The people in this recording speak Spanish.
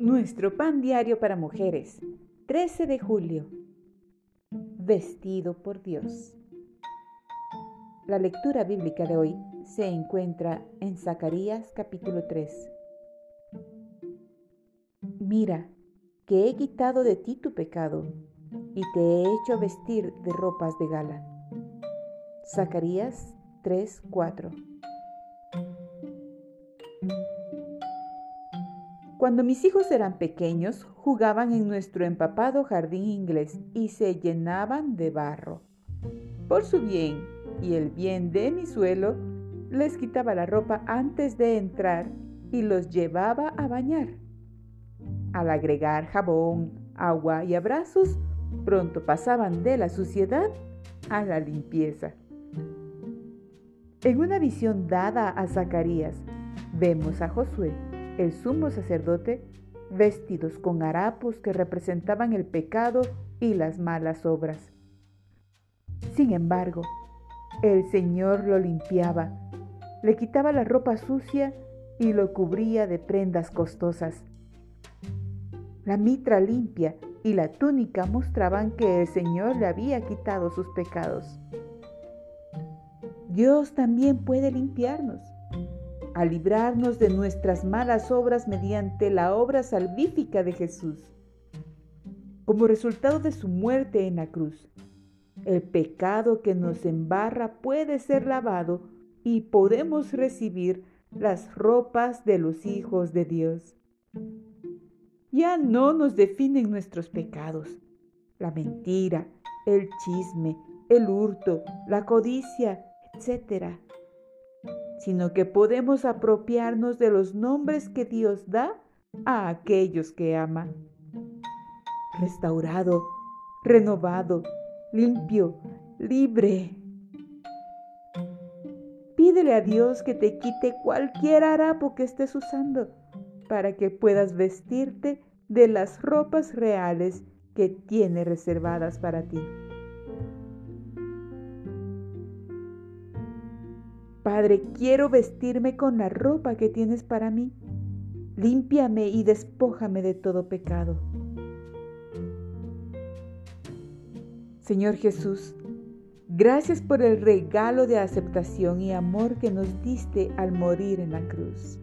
Nuestro pan diario para mujeres, 13 de julio. Vestido por Dios. La lectura bíblica de hoy se encuentra en Zacarías capítulo 3. Mira, que he quitado de ti tu pecado y te he hecho vestir de ropas de gala. Zacarías 3:4 Cuando mis hijos eran pequeños, jugaban en nuestro empapado jardín inglés y se llenaban de barro. Por su bien y el bien de mi suelo, les quitaba la ropa antes de entrar y los llevaba a bañar. Al agregar jabón, agua y abrazos, pronto pasaban de la suciedad a la limpieza. En una visión dada a Zacarías, vemos a Josué el sumo sacerdote vestidos con harapos que representaban el pecado y las malas obras. Sin embargo, el Señor lo limpiaba, le quitaba la ropa sucia y lo cubría de prendas costosas. La mitra limpia y la túnica mostraban que el Señor le había quitado sus pecados. Dios también puede limpiarnos a librarnos de nuestras malas obras mediante la obra salvífica de Jesús. Como resultado de su muerte en la cruz, el pecado que nos embarra puede ser lavado y podemos recibir las ropas de los hijos de Dios. Ya no nos definen nuestros pecados, la mentira, el chisme, el hurto, la codicia, etc sino que podemos apropiarnos de los nombres que Dios da a aquellos que ama. Restaurado, renovado, limpio, libre. Pídele a Dios que te quite cualquier harapo que estés usando para que puedas vestirte de las ropas reales que tiene reservadas para ti. Padre, quiero vestirme con la ropa que tienes para mí. Límpiame y despójame de todo pecado. Señor Jesús, gracias por el regalo de aceptación y amor que nos diste al morir en la cruz.